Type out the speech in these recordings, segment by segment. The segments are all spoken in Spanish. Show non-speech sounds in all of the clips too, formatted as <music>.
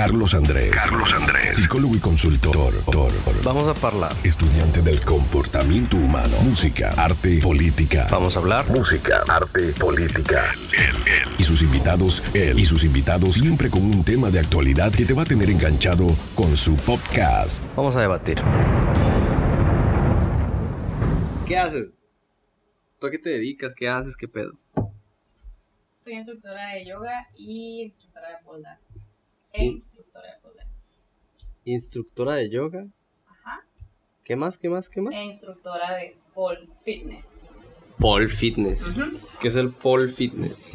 Carlos Andrés. Carlos Andrés. Psicólogo y consultor. Vamos a hablar. Estudiante del comportamiento humano. Música, arte, política. Vamos a hablar. Música, arte, política. Y sus invitados, él y sus invitados, siempre con un tema de actualidad que te va a tener enganchado con su podcast. Vamos a debatir. ¿Qué haces? ¿Tú a qué te dedicas? ¿Qué haces? ¿Qué pedo? Soy instructora de yoga y instructora de pole dance. E instructora de pole dance. Instructora de yoga. Ajá. ¿Qué más? ¿Qué más? ¿Qué más? E instructora de pole fitness. Pole fitness. ¿Qué es el pole fitness?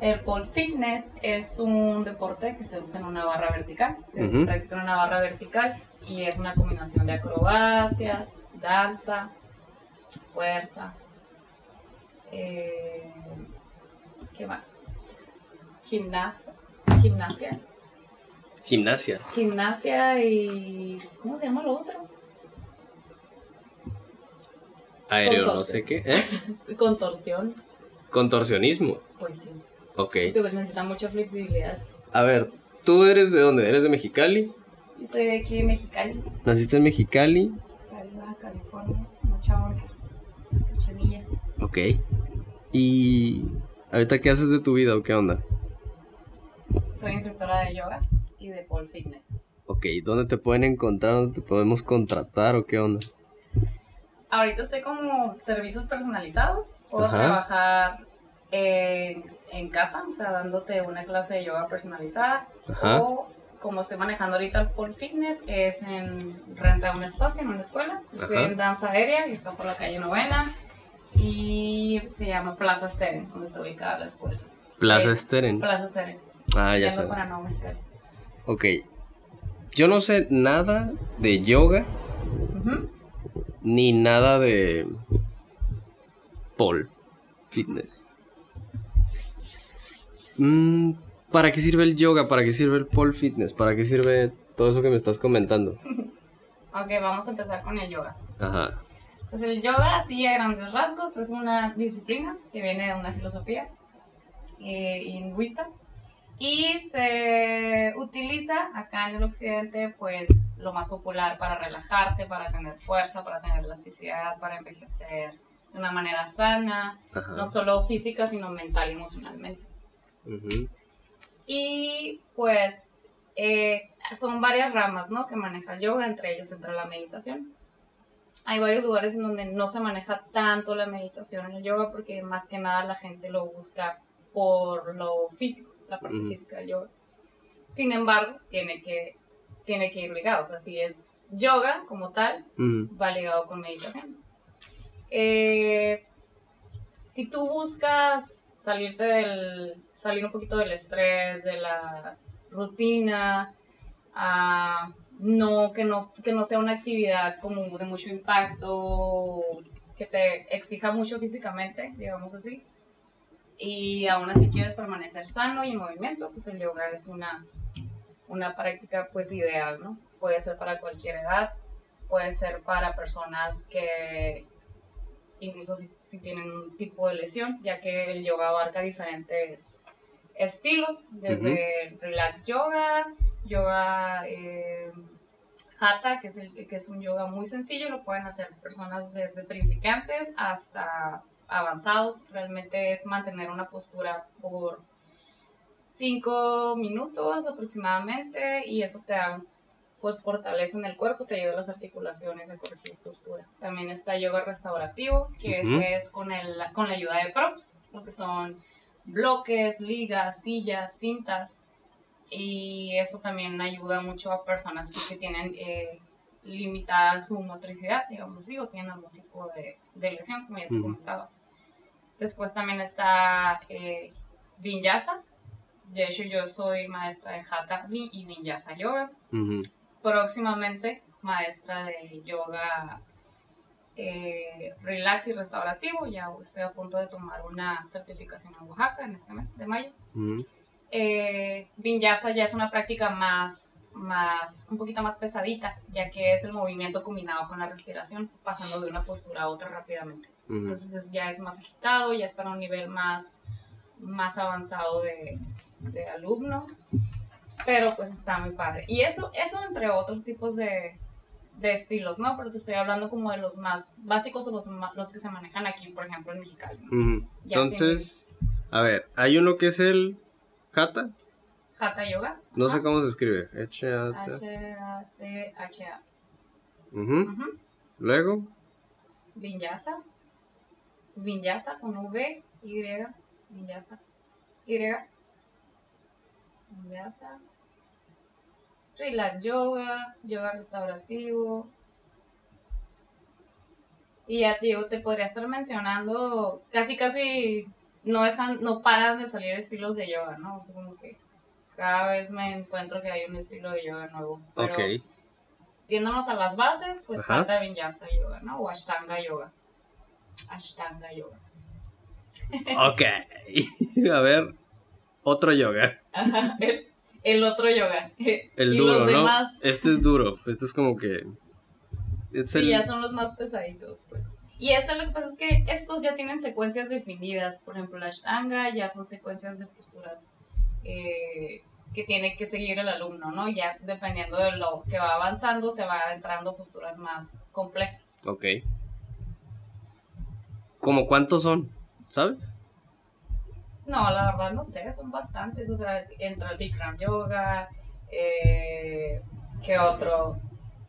El pole fitness es un deporte que se usa en una barra vertical. Se practica en una barra vertical y es una combinación de acrobacias, danza, fuerza. eh, ¿Qué más? Gimnasia. Gimnasia. Gimnasia y. ¿Cómo se llama lo otro? Aéreo, no sé qué. ¿Eh? <laughs> Contorsión. Contorsionismo. Pues sí. Ok. Esto pues necesita mucha flexibilidad. A ver, ¿tú eres de dónde? ¿Eres de Mexicali? Soy de aquí de Mexicali, ¿Naciste en Mexicali? Baja California, mucha honra. Cachanilla. Ok. ¿Y ahorita qué haces de tu vida o qué onda? Soy instructora de yoga y de pole fitness. Ok, ¿dónde te pueden encontrar? ¿Dónde te podemos contratar o qué onda? Ahorita estoy como servicios personalizados. Puedo Ajá. trabajar en, en casa, o sea, dándote una clase de yoga personalizada. Ajá. O como estoy manejando ahorita el pole fitness, es en renta un espacio en una escuela. Estoy Ajá. en danza aérea y está por la calle Novena. Y se llama Plaza Steren, donde está ubicada la escuela. Plaza Eh, Steren. Plaza Steren. Ah, ya sé. para Nuevo Mexicali. Ok. Yo no sé nada de yoga ni nada de pole fitness. Mm, ¿Para qué sirve el yoga? ¿Para qué sirve el pole fitness? ¿Para qué sirve todo eso que me estás comentando? <laughs> Ok, vamos a empezar con el yoga. Ajá. Pues el yoga, así a grandes rasgos, es una disciplina que viene de una filosofía eh, hinduista y se utiliza acá en el occidente, pues lo más popular para relajarte, para tener fuerza, para tener elasticidad, para envejecer de una manera sana, Ajá. no solo física, sino mental y emocionalmente. Ujú. Y pues eh, son varias ramas ¿no? que maneja el yoga, entre ellos entra la meditación. Hay varios lugares en donde no se maneja tanto la meditación en el yoga porque más que nada la gente lo busca por lo físico, la parte física del yoga. Sin embargo, tiene que, tiene que ir ligado. O sea, si es yoga como tal, va ligado con meditación. Eh, si tú buscas salirte del, salir un poquito del estrés, de la rutina, no, que no, que no sea una actividad como de mucho impacto, que te exija mucho físicamente, digamos así, y aún así quieres permanecer sano y en movimiento, pues el yoga es una, una práctica pues ideal, ¿no? Puede ser para cualquier edad, puede ser para personas que incluso si, si tienen un tipo de lesión, ya que el yoga abarca diferentes estilos, desde relax yoga, yoga eh, hatha, que es, el, que es un yoga muy sencillo, lo pueden hacer personas desde principiantes hasta avanzados, realmente es mantener una postura por 5 minutos aproximadamente y eso te da pues fortalece en el cuerpo, te ayuda a las articulaciones a corregir postura. También está yoga restaurativo, que ese es con, el, con la ayuda de props, lo que son bloques, ligas, sillas, cintas. Y eso también ayuda mucho a personas que tienen eh, limitada su motricidad, digamos así, o tienen algún tipo de, de lesión, como ya te comentaba. Después también está eh, Vinyasa. De hecho, yo soy maestra de Hatha y Vinyasa Yoga próximamente maestra de yoga eh, relax y restaurativo. Ya estoy a punto de tomar una certificación en Oaxaca en este mes de mayo. Eh, Vinyasa ya es una práctica más, más, un poquito más pesadita, ya que es el movimiento combinado con la respiración, pasando de una postura a otra rápidamente. Ujú. Entonces es- ya es más agitado, ya es para un nivel más, más avanzado de, de alumnos. Pero pues está muy padre. Y eso, eso entre otros tipos de, de estilos, ¿no? Pero te estoy hablando como de los más básicos o los, los que se manejan aquí, por ejemplo, en Mexicali. Entonces, a ver, hay uno que es el Hatha. Hatha Yoga. No sé cómo se escribe. H-A-T. H-A-T-H-A. Ujú. Ujú. Luego, Vinyasa. Vinyasa con V, Y, Vinyasa. Y. Vinyasa. Relax yoga, yoga restaurativo. Y ya te digo, te podría estar mencionando, casi casi no dejan, no paran de salir estilos de yoga, ¿no? O sea, como que cada vez me encuentro que hay un estilo de yoga nuevo. Pero ok. Yéndonos a las bases, pues Ajá. Hatha Vinyasa Yoga, ¿no? O Ashtanga Yoga. Ashtanga Yoga. Ok. <laughs> a ver, otro yoga. Ajá, el, el otro yoga. El <laughs> y duro, los ¿no? demás, Este es duro. Este es como que. Es sí, el- ya son los más pesaditos, pues. Y eso lo que pasa es que estos ya tienen secuencias definidas. Por ejemplo, la Ashtanga ya son secuencias de posturas eh, que tiene que seguir el alumno, ¿no? Ya dependiendo de lo que va avanzando, se va entrando posturas más complejas. Ok. ¿Como cuántos son? ¿Sabes? No, la verdad no sé, son bastantes. O sea, entra el Bikram Yoga, eh, ¿qué otro?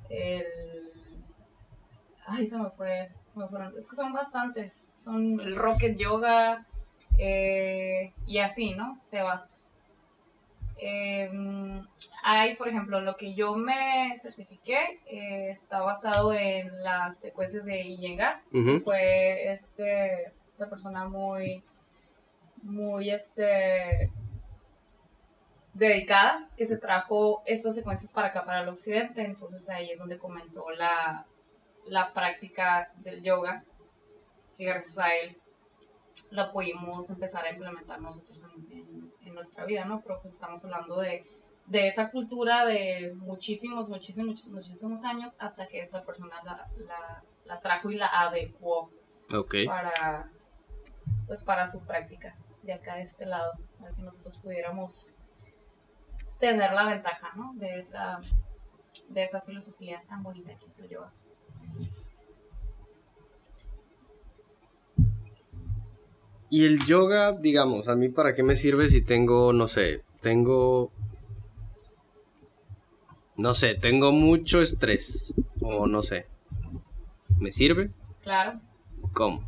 El. Ay, se me fue. Se me fueron. Es que son bastantes. Son el Rocket Yoga eh, y así, ¿no? Te vas. Em, hay, por ejemplo, lo que yo me certifiqué eh, está basado en las secuencias de Iyengar fue este esta persona muy muy este dedicada que se trajo estas secuencias para acá para el occidente. Entonces ahí es donde comenzó la, la práctica del yoga que gracias a él la pudimos empezar a implementar nosotros en nuestra vida no pero pues estamos hablando de de esa cultura de muchísimos, muchísimos, muchísimos años hasta que esta persona la, la, la trajo y la adecuó para, pues para su práctica de acá de este lado, para que nosotros pudiéramos tener la ventaja, ¿no? De esa, de esa filosofía tan bonita que es el yoga. Y el yoga, digamos, a mí para qué me sirve si tengo, no sé, tengo... No sé, tengo mucho estrés. O no sé. ¿Me sirve? Claro. ¿Cómo?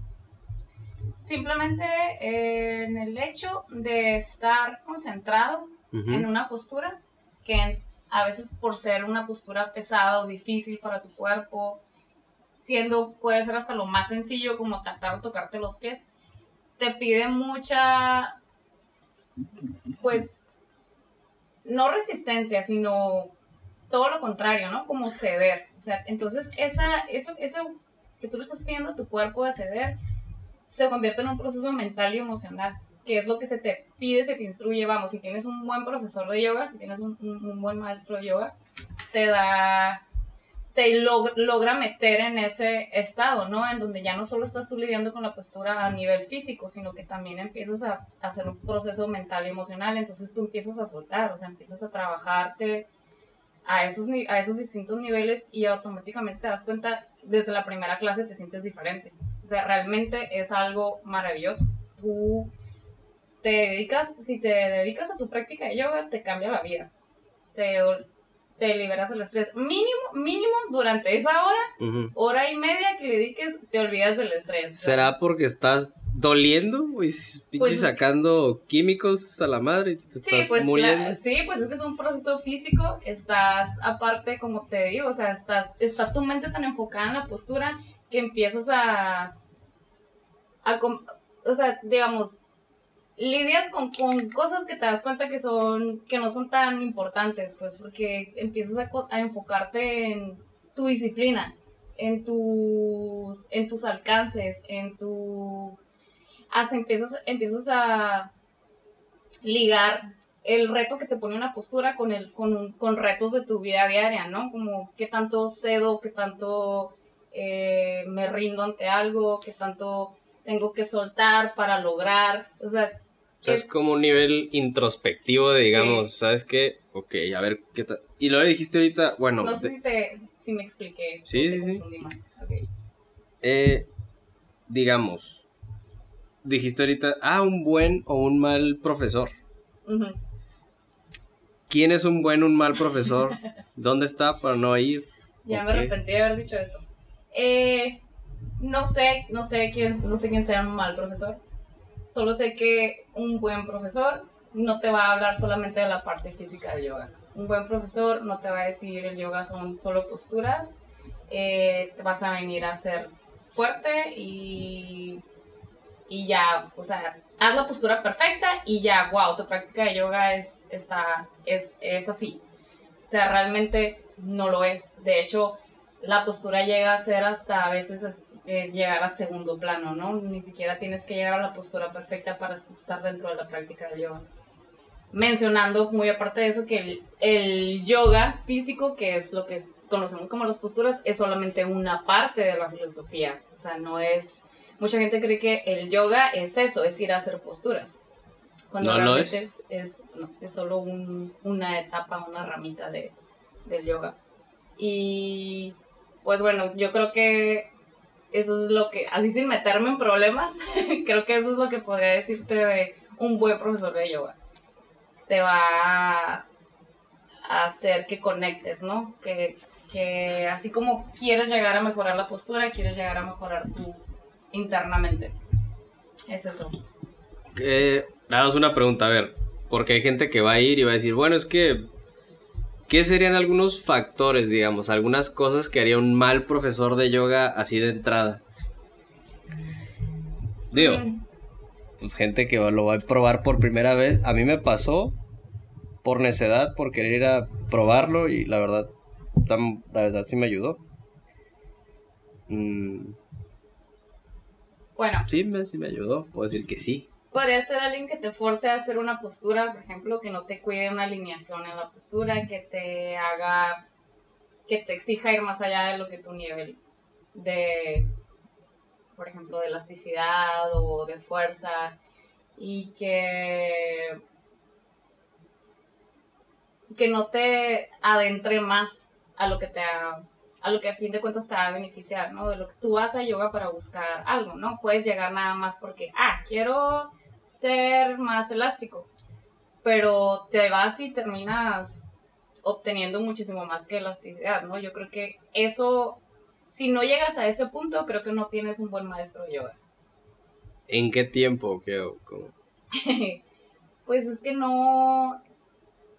Simplemente eh, en el hecho de estar concentrado en una postura que a veces por ser una postura pesada o difícil para tu cuerpo, siendo puede ser hasta lo más sencillo como tratar de tocarte los pies, te pide mucha, pues, no resistencia, sino todo lo contrario, ¿no? Como ceder. O sea, entonces esa, eso, eso que tú le estás pidiendo a tu cuerpo de ceder se convierte en un proceso mental y emocional que es lo que se te pide, se te instruye, vamos, si tienes un buen profesor de yoga, si tienes un, buen maestro de yoga, te da, te log- logra meter en ese estado, ¿no? En donde ya no solo estás tú lidiando con la postura a nivel físico, sino que también empiezas a, hacer un proceso mental y emocional, entonces tú empiezas a soltar, o sea, empiezas a trabajarte a esos, a esos distintos niveles y automáticamente te das cuenta, desde la primera clase te sientes diferente. O sea, realmente es algo maravilloso. Tú te dedicas, si te dedicas a tu práctica de yoga, te cambia la vida. Te, te liberas del estrés. Mínimo, mínimo durante esa hora, hora y media que le dediques, te olvidas del estrés. ¿Será porque estás doliendo? Y Pues- sacando químicos a la madre y te Sí, estás pues, muriendo. la- sí, pues es que es un proceso físico, estás aparte, como te digo, o sea, estás, está tu mente tan enfocada en la postura que empiezas a, a o sea, digamos, lidias con, con cosas que te das cuenta que son, que no son tan importantes, pues, porque empiezas a, enfocarte en tu disciplina, en tus, en tus alcances, en tu, hasta empiezas, empiezas a ligar el reto que te pone una postura con, el, con, con retos de tu vida diaria, ¿no? Como qué tanto cedo, qué tanto eh, me rindo ante algo, qué tanto tengo que soltar para lograr, o sea, sea, es es- como un nivel introspectivo de, digamos, ¿sabes qué? Ok, a ver qué tal. Y lo dijiste ahorita, bueno. No sé de- si, te, si me expliqué. Sí, sí, sí. más. Ok. eh, digamos, dijiste ahorita, ah, un buen o un mal profesor. ¿Quién es un buen o un mal profesor? <laughs> ¿Dónde está para no ir? Ya me Ok. arrepentí de haber dicho eso. Eh, no sé, no sé quién, no sé quién sea un mal profesor. Solo sé que un buen profesor no te va a hablar solamente de la parte física del yoga. Un buen profesor no te va a decir el yoga son solo posturas. eh, te vas a venir a ser fuerte y, y ya, o sea, haz la postura perfecta y ya, wow, tu práctica de yoga es, está, es, es así. O sea, realmente no lo es. De hecho, la postura llega a ser hasta a veces es- eh, llegar a segundo plano, ¿no? Ni siquiera tienes que llegar a la postura perfecta para estar dentro de la práctica del yoga. Mencionando muy aparte de eso que el, el yoga físico, que es lo que conocemos como las posturas, es solamente una parte de la filosofía. O sea, no es... Mucha gente cree que el yoga es eso, es ir a hacer posturas. Cuando No lo realmente es. es, es, no, es solo un- una etapa, una ramita de, del yoga. Y pues bueno, yo creo que eso es lo que, así sin meterme en problemas, <laughs> creo que eso es lo que podría decirte de un buen profesor de yoga. Te va a hacer que conectes, ¿no? Que, que así como quieres llegar a mejorar la postura, quieres llegar a mejorar tú internamente. Es eso. Eh, nada una pregunta, a ver, porque hay gente que va a ir y va a decir, bueno, es que, ¿qué serían algunos factores, digamos, algunas cosas que haría un mal profesor de yoga así de entrada? Digo, pues gente que lo va a probar por primera vez, a mí me pasó por necedad, por querer ir a probarlo y la verdad, tam- la verdad sí me ayudó. Mm, Bueno, sí, me, sí me ayudó, puedo decir que sí. Podría ser alguien que te force a hacer una postura, por ejemplo, que no te cuide una alineación en la postura, que te haga, que te exija ir más allá de lo que tu nivel de, por ejemplo, de elasticidad o de fuerza y que que no te adentre más a lo que te ha- a lo que a fin de cuentas te va a beneficiar, ¿no? De lo que tú vas a yoga para buscar algo, ¿no? Puedes llegar nada más porque, ah, quiero ser más elástico, pero te vas y terminas obteniendo muchísimo más que elasticidad, ¿no? Yo creo que eso, si no llegas a ese punto, creo que no tienes un buen maestro de yoga. ¿En qué tiempo? ¿Qué, cómo? <laughs> pues es que no,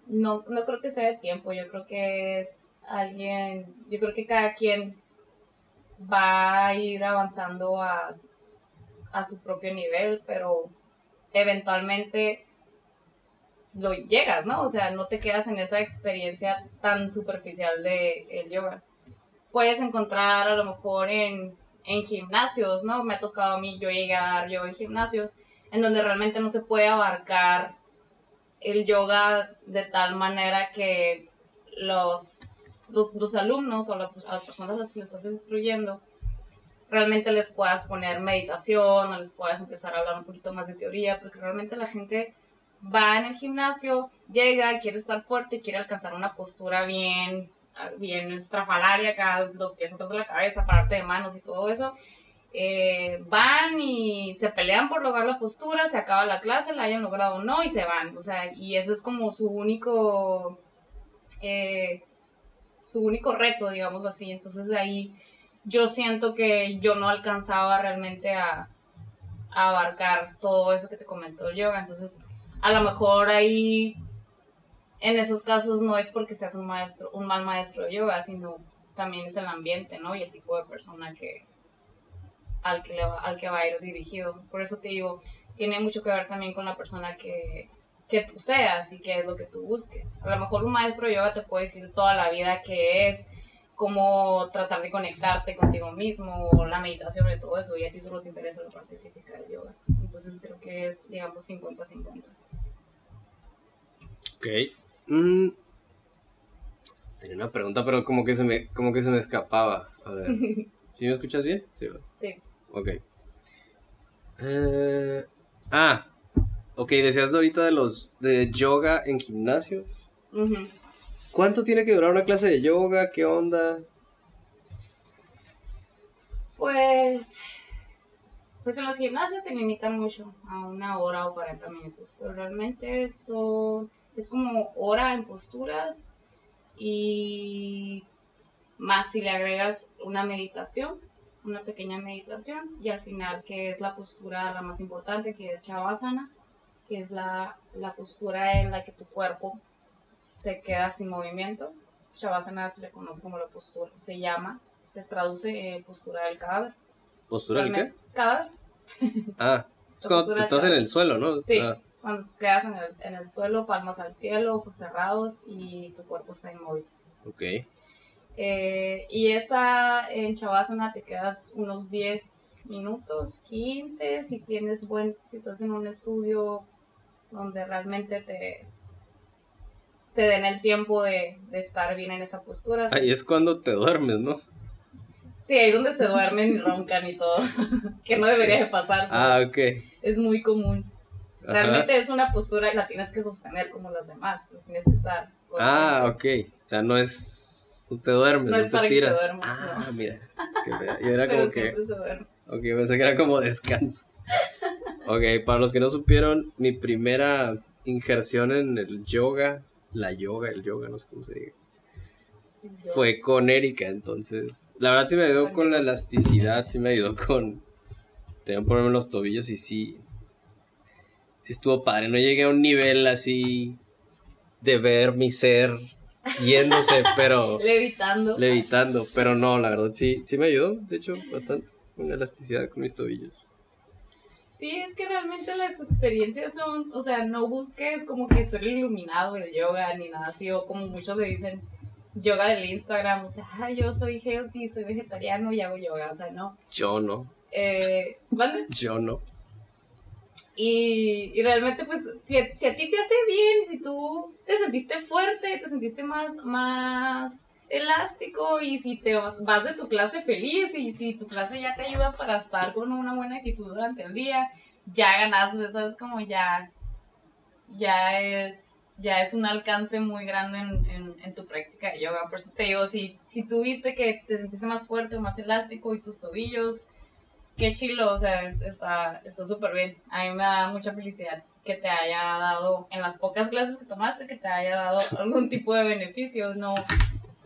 no, no creo que sea de tiempo, yo creo que es alguien, yo creo que cada quien va a ir avanzando a, a su propio nivel, pero eventualmente lo llegas, ¿no? O sea, no te quedas en esa experiencia tan superficial de el yoga. Puedes encontrar a lo mejor en, en gimnasios, ¿no? Me ha tocado a mí, yo llegué a yoga en gimnasios, en donde realmente no se puede abarcar el yoga de tal manera que los, alumnos o las personas a las que le estás instruyendo realmente les puedas poner meditación o les puedas empezar a hablar un poquito más de teoría, porque realmente la gente va en el gimnasio, llega, quiere estar fuerte, quiere alcanzar una postura bien, bien estrafalaria, acá los pies atrás de la cabeza, pararte de manos y todo eso. Eh, van y se pelean por lograr la postura, se acaba la clase, la hayan logrado o no, y se van. O sea, y eso es como su único, eh, su único reto, digámoslo así. Entonces ahí yo siento que yo no alcanzaba realmente a, a abarcar todo eso que te comentó el yoga. Entonces, a lo mejor ahí, en esos casos, no es porque seas un maestro, un mal maestro de yoga, sino también es el ambiente, ¿no? Y el tipo de persona que al que, le va, al que va a ir dirigido. Por eso te digo, tiene mucho que ver también con la persona que, que tú seas y qué es lo que tú busques. A lo mejor un maestro de yoga te puede decir toda la vida qué es, cómo tratar de conectarte contigo mismo, la meditación y todo eso, y a ti solo te interesa la parte física del yoga. Entonces creo que es, digamos, 50-50. Ok. Mm. Tenía una pregunta, pero como que se me, como que se me escapaba. A ver. <laughs> ¿Sí me escuchas bien? Sí. Sí. Ok. Eh, ah. Ok, decías ahorita de los de yoga en gimnasio. ¿Cuánto tiene que durar una clase de yoga? ¿Qué onda? Pues, pues en los gimnasios te limitan mucho a una hora o 40 minutos, pero realmente eso es como hora en posturas y más si le agregas una meditación, una pequeña meditación y al final que es la postura la más importante que es Shavasana, que es la, la postura en la que tu cuerpo se queda sin movimiento. Shavasana se le conoce como la postura, se llama, se traduce en postura del cadáver. ¿Postura del qué? Cadáver. <laughs> Ah, es cuando te estás en el suelo, ¿no? Sí, Ah, cuando te quedas en el, en el suelo, palmas al cielo, ojos cerrados y tu cuerpo está inmóvil. ok. Eh, y esa en Shavasana te quedas unos 10 minutos, 15, si tienes buen, si estás en un estudio donde realmente te, te den el tiempo de, de estar bien en esa postura. Ahí es cuando te duermes, ¿no? Sí, ahí es donde se duermen y roncan y todo, <laughs> que no debería de pasar, Ah, ok. es muy común. Ajá. Realmente es una postura y la tienes que sostener como las demás, pues tienes que estar. Ah, ok. O sea, no es. No te duermes, No para que te tiras. duermas, ah, no. mira. Qué fea. Yo era <laughs> Pero como que. siempre se duerme. Ok, pensé que era como descanso. Ok, para los que no supieron, mi primera injerción en el yoga, la yoga, el yoga, no sé cómo se diga, fue con Erika, entonces. La verdad sí me ayudó con la elasticidad, sí me ayudó con. Tenía un problema en los tobillos y sí. Sí estuvo padre. No llegué a un nivel así de ver mi ser yéndose, pero. <laughs> Levitando. levitando. Pero no, la verdad sí, sí me ayudó, de hecho, bastante. Con elasticidad con mis tobillos. Sí, es que realmente las experiencias son, o sea, no busques como que ser iluminado del yoga ni nada así, o como muchos le dicen, yoga del Instagram, o sea, "Ay, yo soy healthy, soy vegetariano y hago yoga, o sea, no. Yo no, Eh, ¿mande? yo no. Y, y realmente, pues, si, a- si a ti te hace bien, si tú te sentiste fuerte, te sentiste más, más elástico y si te vas, de tu clase feliz y si tu clase ya te ayuda para estar con una buena actitud durante el día, ya ganaste, ¿sabes? Como ya, ya es, ya es un alcance muy grande en, en, en tu práctica de yoga. Por eso te digo, si, si tú viste que te sentiste más fuerte o más elástico y tus tobillos qué chilo, o sea, es- está está súper bien. A mí me da mucha felicidad que te haya dado, en las pocas clases que tomaste, que te haya dado <laughs> algún tipo de beneficios. No,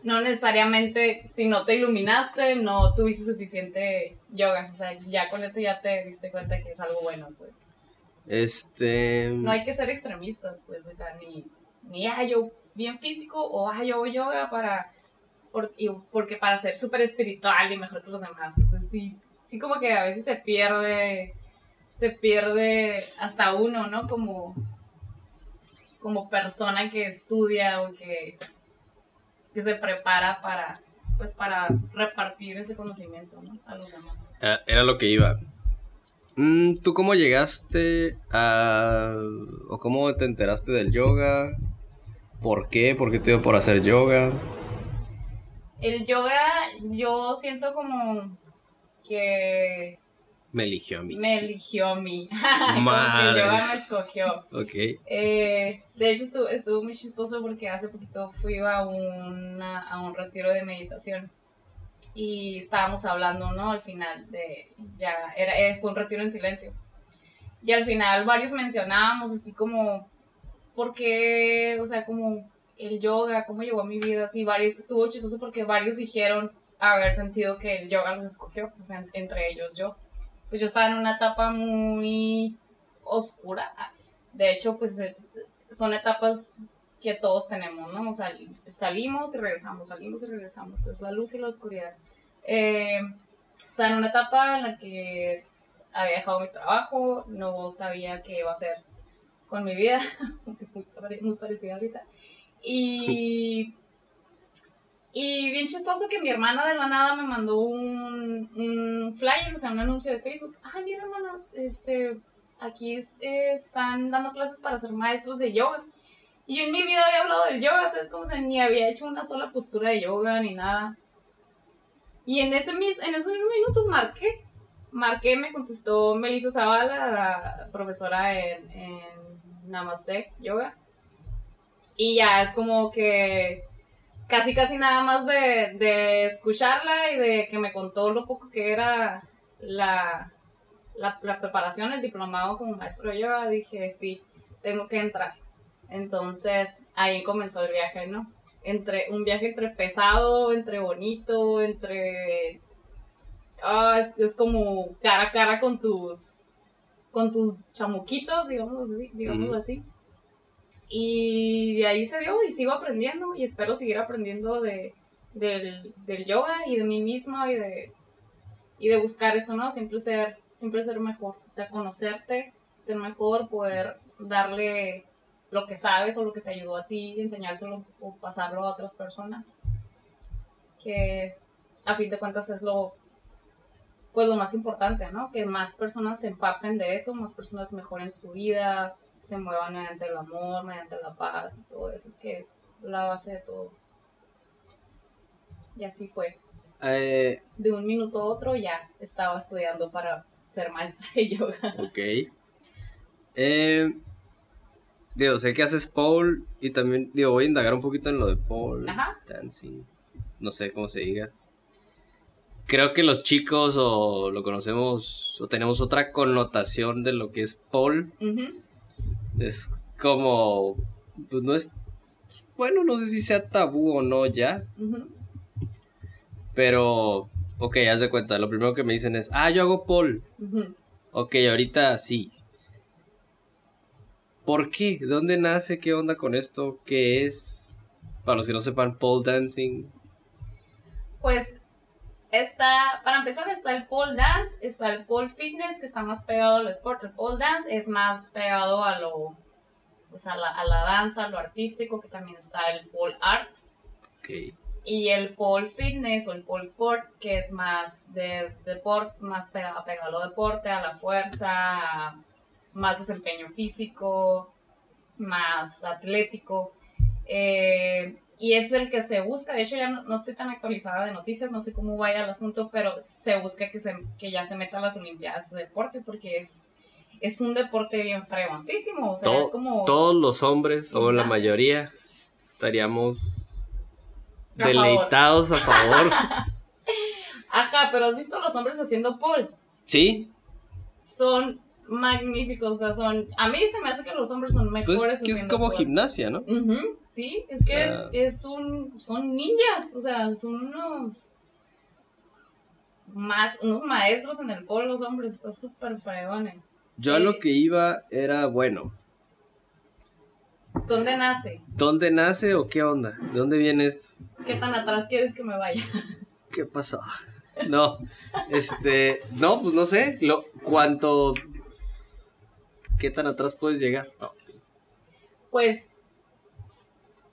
no necesariamente, si no te iluminaste, no tuviste suficiente yoga. O sea, ya con eso ya te diste cuenta que es algo bueno, pues. Este. No hay que ser extremistas, pues, acá, ni, ni, ah, yo bien físico o, ah, yo hago yoga para, porque para ser súper espiritual y mejor que los demás. O sea, sí, sí como que a veces se pierde, se pierde hasta uno, ¿no? Como, como persona que estudia o que, que se prepara para, pues, para repartir ese conocimiento, ¿no? A los demás. Ah, Era lo que iba. Mm, ¿Tú cómo llegaste a. o cómo te enteraste del yoga? ¿Por qué? ¿Por qué te dio por hacer yoga? El yoga, yo siento como que Me eligió a mí. me eligió a mí. <laughs> como que el yoga me escogió. Ok. Eh, de hecho, estuvo, estuvo muy chistoso porque hace poquito fui a, una, a un retiro de meditación y estábamos hablando, ¿no? Al final de, ya, era, eh, fue un retiro en silencio. Y al final varios mencionábamos así como, ¿por qué? O sea, como el yoga, cómo llegó a mi vida, así varios, estuvo chistoso porque varios dijeron haber sentido que el yoga los escogió, o sea, entre ellos yo. Pues yo estaba en una etapa muy oscura, de hecho, pues eh, son etapas que todos tenemos, ¿no? O sea, salimos y regresamos, salimos y regresamos. Es la luz y la oscuridad. Eh, estaba en una etapa en la que había dejado mi trabajo, no sabía qué iba a hacer con mi vida, <laughs> muy parecida ahorita. Y, y bien chistoso que mi hermana de la nada me mandó un, un flyer, o sea, un anuncio de Facebook. Ah, mira, hermana, este, aquí es- están dando clases para ser maestros de yoga. Y yo en mi vida había hablado del yoga, ¿sabes? Como se ni había hecho una sola postura de yoga ni nada. Y en, ese mis, en esos mismos minutos marqué. Marqué, me contestó Melissa Zavala, la profesora en, en Namaste Yoga. Y ya es como que casi casi nada más de, de escucharla y de que me contó lo poco que era la, la, la preparación, el diplomado como maestro de yoga, dije, sí, tengo que entrar. Entonces ahí comenzó el viaje, ¿no? Entre, un viaje entre pesado, entre bonito, entre... Ah, es, es como cara a cara con tus, con tus chamuquitos, digamos así, digamos así. Y de ahí se dio y sigo aprendiendo y espero seguir aprendiendo de, del, yoga y de mí misma y de, y de buscar eso, ¿no? Siempre ser, siempre ser mejor, o sea, conocerte, ser mejor, poder darle lo que sabes o lo que te ayudó a ti, enseñárselo o pasarlo a otras personas. Que a fin de cuentas es lo, pues lo más importante, ¿no? Que más personas se empapen de eso, más personas mejoren su vida, se muevan mediante el amor, mediante la paz y todo eso, que es la base de todo. Y así fue. Eh, De un minuto a otro ya estaba estudiando para ser maestra de yoga. <laughs> ok. Eh, digo, sé que haces pole y también, digo, voy a indagar un poquito en lo de pole, Ajá. dancing, no sé cómo se diga. Creo que los chicos o lo conocemos o tenemos otra connotación de lo que es pole. Ujú. Es como, pues no es, bueno, no sé si sea tabú o no ya, pero, ok, haz de cuenta, lo primero que me dicen es, ah, yo hago pole. Ujú. Ok, ahorita sí. ¿Por qué? ¿De dónde nace? ¿Qué onda con esto? ¿Qué es? Para los que no sepan, pole dancing. Pues está, para empezar está el pole dance, está el pole fitness que está más pegado al sport. El pole dance es más pegado a lo, pues a la, a la danza, a lo artístico, que también está el pole art. Y el pole fitness o el pole sport, que es más de deporte, más pegado, pegado a lo deporte, a la fuerza, a más desempeño físico, más atlético. Eh, y es el que se busca, de hecho ya no, no estoy tan actualizada de noticias, no sé cómo vaya el asunto, pero se busca que, se, que ya se metan las Olimpiadas de deporte porque es, es un deporte bien fregoncísimo, o sea, es como... Todos los hombres, o la mayoría, estaríamos A favor. deleitados a favor. <laughs> Ajá, pero has visto a los hombres haciendo pole. ¿Sí? son magníficos, o sea, son... A mí se me hace que los hombres son Pues mejores que es como gimnasia, ¿no? Ujú, sí, es que Ah. es, es un... Son ninjas, o sea, son unos... Más, unos maestros en el pole, los hombres, están súper fregones. Yo a lo que iba era, bueno, ¿Dónde nace? ¿dónde nace o qué onda? ¿De dónde viene esto? ¿Qué tan atrás quieres que me vaya? <laughs> ¿Qué pasó? <laughs> No, este, no, pues no sé, lo, cuánto, qué tan atrás puedes llegar. No. Pues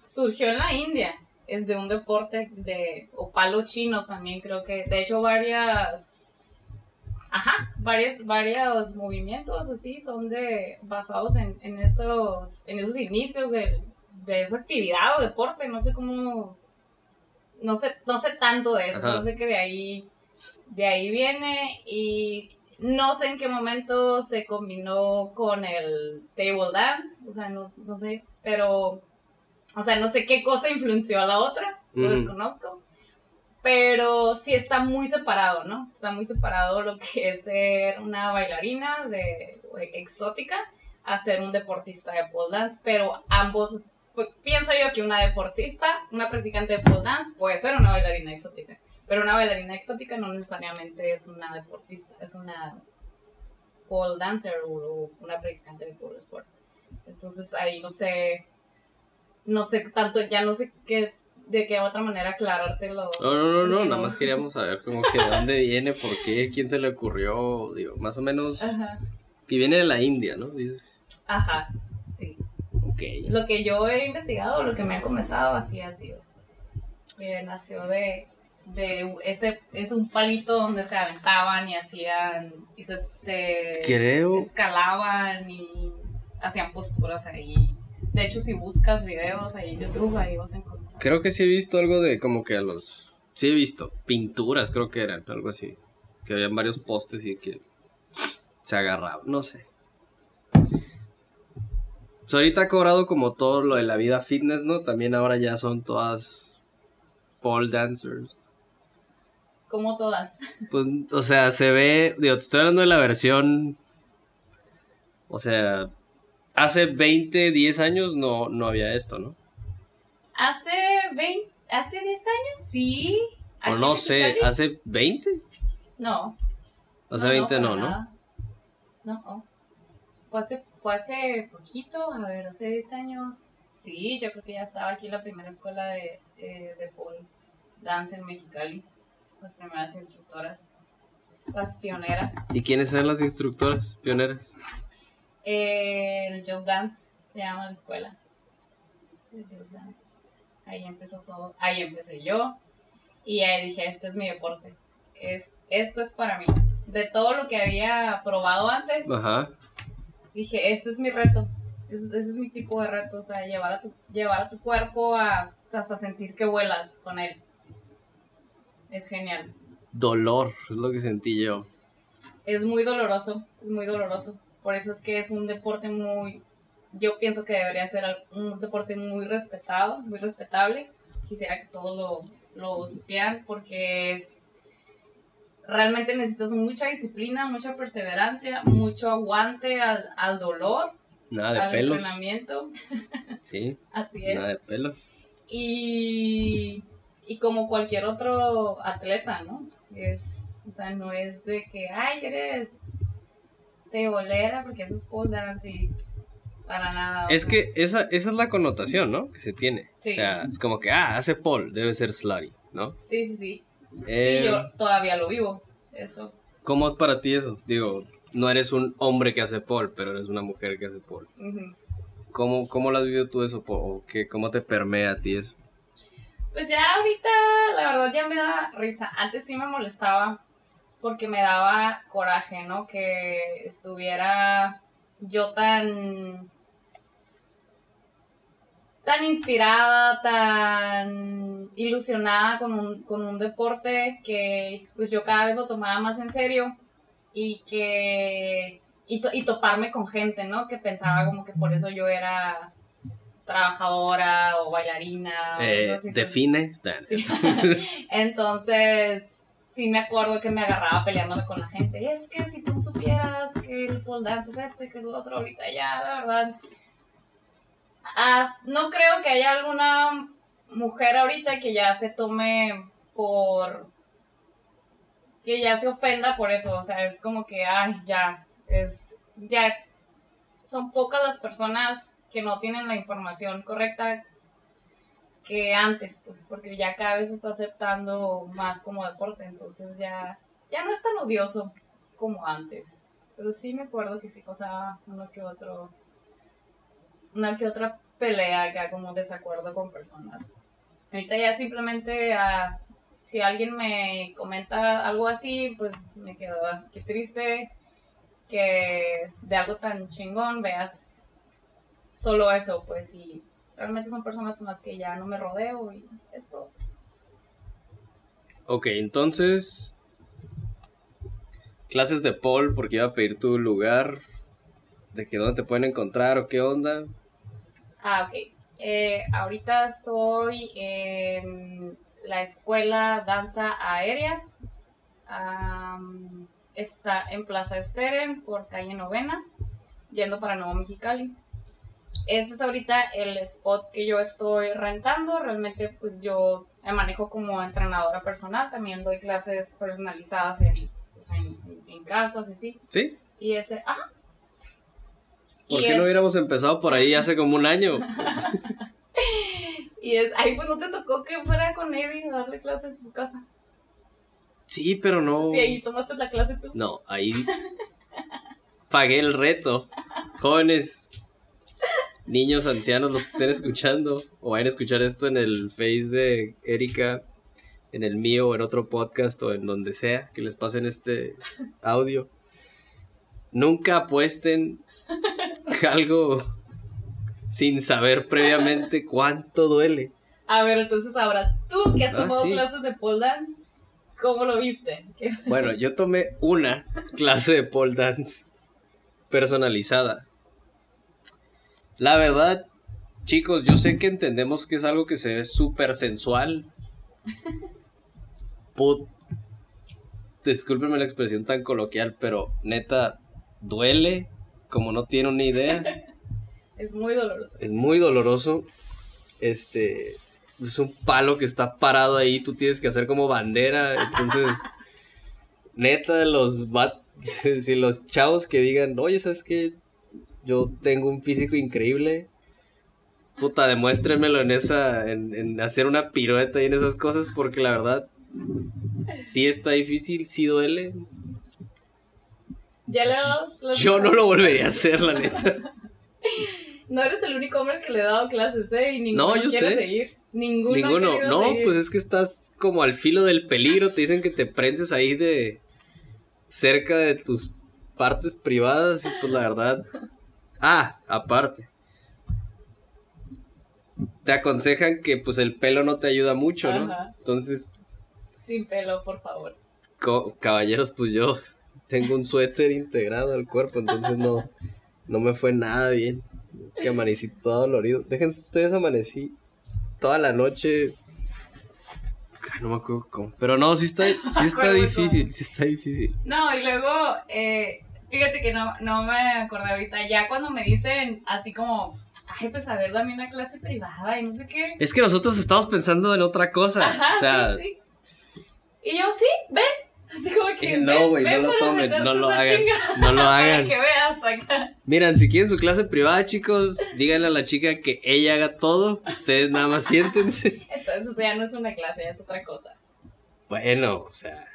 surgió en la India, es de un deporte de, o palos chinos también creo que, de hecho varias, ajá, varias, varios movimientos así son de, basados en, en esos, en esos inicios de, de esa actividad o deporte, no sé cómo, no sé, no sé tanto de eso, Ajá. solo sé que de ahí, de ahí viene y no sé en qué momento se combinó con el table dance, o sea, no, no sé, pero, o sea, no sé qué cosa influenció a la otra, lo desconozco, pero sí está muy separado, ¿no? Está muy separado lo que es ser una bailarina de exótica a ser un deportista de pole dance, pero ambos, pues, pienso yo que una deportista, una practicante de pole dance puede ser una bailarina exótica, pero una bailarina exótica no necesariamente es una deportista, es una pole dancer o una practicante de pole sport. Entonces ahí no sé, no sé tanto, ya no sé qué, de qué otra manera aclarártelo. No, no, no, no, nada más queríamos saber como que de dónde viene, por qué, quién se le ocurrió, digo, más o menos, Ajá, que viene de la India, ¿no? Dices, ajá, sí. ok. Lo que yo he investigado, lo que me han comentado, así ha sido. Que nació de, de ese, es un palito donde se aventaban y hacían, y se, se Creo, escalaban y hacían posturas ahí. De hecho, si buscas videos ahí en YouTube, ahí vas a encontrar. creo que sí he visto algo de como que a los, sí he visto, pinturas creo que eran, algo así, que habían varios postes y que se agarraban, no sé. Pues ahorita ha cobrado como todo lo de la vida fitness, ¿no? También ahora ya son todas pole dancers. Como todas. <laughs> Pues, o sea, se ve, digo, te estoy hablando de la versión, o sea, hace 20, 10 años no, no había esto, ¿no? Hace 20, hace 10 años, sí. O no sé, hace 20? No. Hace 20 no, ¿no? nada. No, no. Fue hace, fue hace poquito, a ver, hace 10 años. Sí, yo creo que ya estaba aquí la primera escuela de, eh, de pole dance en Mexicali. Las primeras instructoras. Las pioneras. ¿Y quiénes eran las instructoras pioneras? El Just Dance se llama la escuela. El Just Dance. Ahí empezó todo. Ahí empecé yo. Y ahí dije, este es mi deporte. Es, esto es para mí. De todo lo que había probado antes, Ajá. dije, este es mi reto. Ese, ese es mi tipo de reto. O sea, llevar a tu, llevar a tu cuerpo a hasta sentir que vuelas con él. Es genial. Dolor, es lo que sentí yo. es muy doloroso, es muy doloroso. Por eso es que es un deporte muy, yo pienso que debería ser un deporte muy respetado, muy respetable. Quisiera que todos lo, lo supieran porque es, realmente necesitas mucha disciplina, mucha perseverancia, mucho aguante al, al dolor, Nada de al pelos. entrenamiento. <laughs> Sí, Así es. nada de pelos. Y, y como cualquier otro atleta, ¿no? Es, o sea, no es de que, ay, eres tebolera porque eso es pole dance y para nada. Es que esa, esa es la connotación, ¿no? Que se tiene. Sí. O sea, es como que, ah, hace Paul, debe ser slutty, ¿no? Sí, sí, sí. Eh, Sí, yo todavía lo vivo, eso. ¿Cómo es para ti eso? Digo, no eres un hombre que hace Paul, pero eres una mujer que hace. Ujú. ¿Cómo, cómo lo has vivido tú eso? ¿O qué, ¿Cómo te permea a ti eso? Pues ya ahorita, la verdad, ya me da risa. Antes sí me molestaba porque me daba coraje, ¿no? Que estuviera yo tan. tan inspirada, tan ilusionada con un, con un deporte que pues yo cada vez lo tomaba más en serio y que. y, to- y toparme con gente, ¿no? Que pensaba como que por eso yo era trabajadora o bailarina. o Eh, así. define. Sí. <laughs> Entonces, sí me acuerdo que me agarraba peleándome con la gente. Es que si tú supieras que el pole dance es este, que es lo otro, ahorita ya, la verdad. as- no creo que haya alguna mujer ahorita que ya se tome por. que ya se ofenda por eso. O sea, es como que, ay, ya. Es. Ya. Son pocas las personas que no tienen la información correcta que antes, pues, porque ya cada vez está aceptando más como deporte, entonces ya, ya no es tan odioso como antes. Pero sí me acuerdo que sí pasaba uno que otro, una que otra pelea acá como desacuerdo con personas. Ahorita ya simplemente ah, si alguien me comenta algo así, pues me quedo, ah, qué triste que de algo tan chingón veas solo eso, pues, y realmente son personas con las que ya no me rodeo y esto. Ok, entonces. Clases de Paul, porque iba a pedir tu lugar. De que dónde te pueden encontrar o qué onda. Ah, ok. Eh, ahorita estoy en la escuela Danza Aérea. Am, está en Plaza Esteren por calle Novena, yendo para Nuevo Mexicali. Ese es ahorita el spot que yo estoy rentando. Realmente, pues yo me manejo como entrenadora personal. También doy clases personalizadas en, pues, en, en casas y sí. ¿Sí? Y ese, ajá. ¿Por Y qué no hubiéramos empezado por ahí hace como un año? <laughs> Y es, ahí pues no te tocó que fuera con Eddie a darle clases en su casa. Sí, pero no. Sí, ahí tomaste la clase tú. No, ahí pagué el reto. Jóvenes, niños, ancianos, los que estén escuchando o vayan a escuchar esto en el face de Erika, en el mío o en otro podcast o en donde sea que les pasen este audio. Nunca apuesten <laughs> algo sin saber previamente cuánto duele. A ver, entonces ahora, tú que has Ah, tomado sí. clases de pole dance, ¿cómo lo viste? ¿Qué- Bueno, yo tomé una clase de pole dance personalizada. La verdad, chicos, yo sé que entendemos que es algo que se ve súper sensual. <laughs> Put. Discúlpenme la expresión tan coloquial, pero neta, duele como no tiene una idea. <laughs> Es muy doloroso. Es muy doloroso. Este. Es un palo que está parado ahí, tú tienes que hacer como bandera. Entonces, <laughs> neta, los bat- si los chavos que digan, oye, ¿sabes qué? Yo tengo un físico increíble. Puta, demuéstrenmelo en esa. En, en hacer una pirueta y en esas cosas, porque la verdad. Sí está difícil, sí duele. Ya le he dado clases. Yo no lo volvería a hacer, la neta. <laughs> No eres el único hombre que le he dado clases, ¿eh? Y ninguno No, yo quiere sé. seguir. Ninguno. Ninguno. No, seguir. pues es que estás como al filo del peligro. Te dicen que te prenses ahí de. cerca de tus partes privadas. Y pues la verdad. Ah, aparte. Te aconsejan que pues el pelo no te ayuda mucho, ¿no? Entonces, Sin pelo, por favor. co- caballeros, pues yo tengo un suéter integrado al cuerpo, entonces no, no me fue nada bien. Que amanecí todo dolorido. Déjense ustedes amanecí toda la noche. Ay, No me acuerdo cómo. Pero no, sí está, sí <laughs> está difícil, sí está difícil. No, y luego, eh, fíjate que no, no me acordé ahorita. Ya cuando me dicen así como, ay, pues a ver, dame una clase privada y no sé qué. Es que nosotros estamos pensando en otra cosa. Ajá, o sea, sí, sí. Y yo, sí, ven. <laughs> Así como que. no, güey, no lo tomen, no lo hagan, chinga. no lo <laughs> hagan. Que veas acá. miren, si quieren su clase privada, chicos, díganle a la chica que ella haga todo. Ustedes nada más siéntense. <laughs> Entonces, o sea, no es una clase, es otra cosa. Bueno, o sea.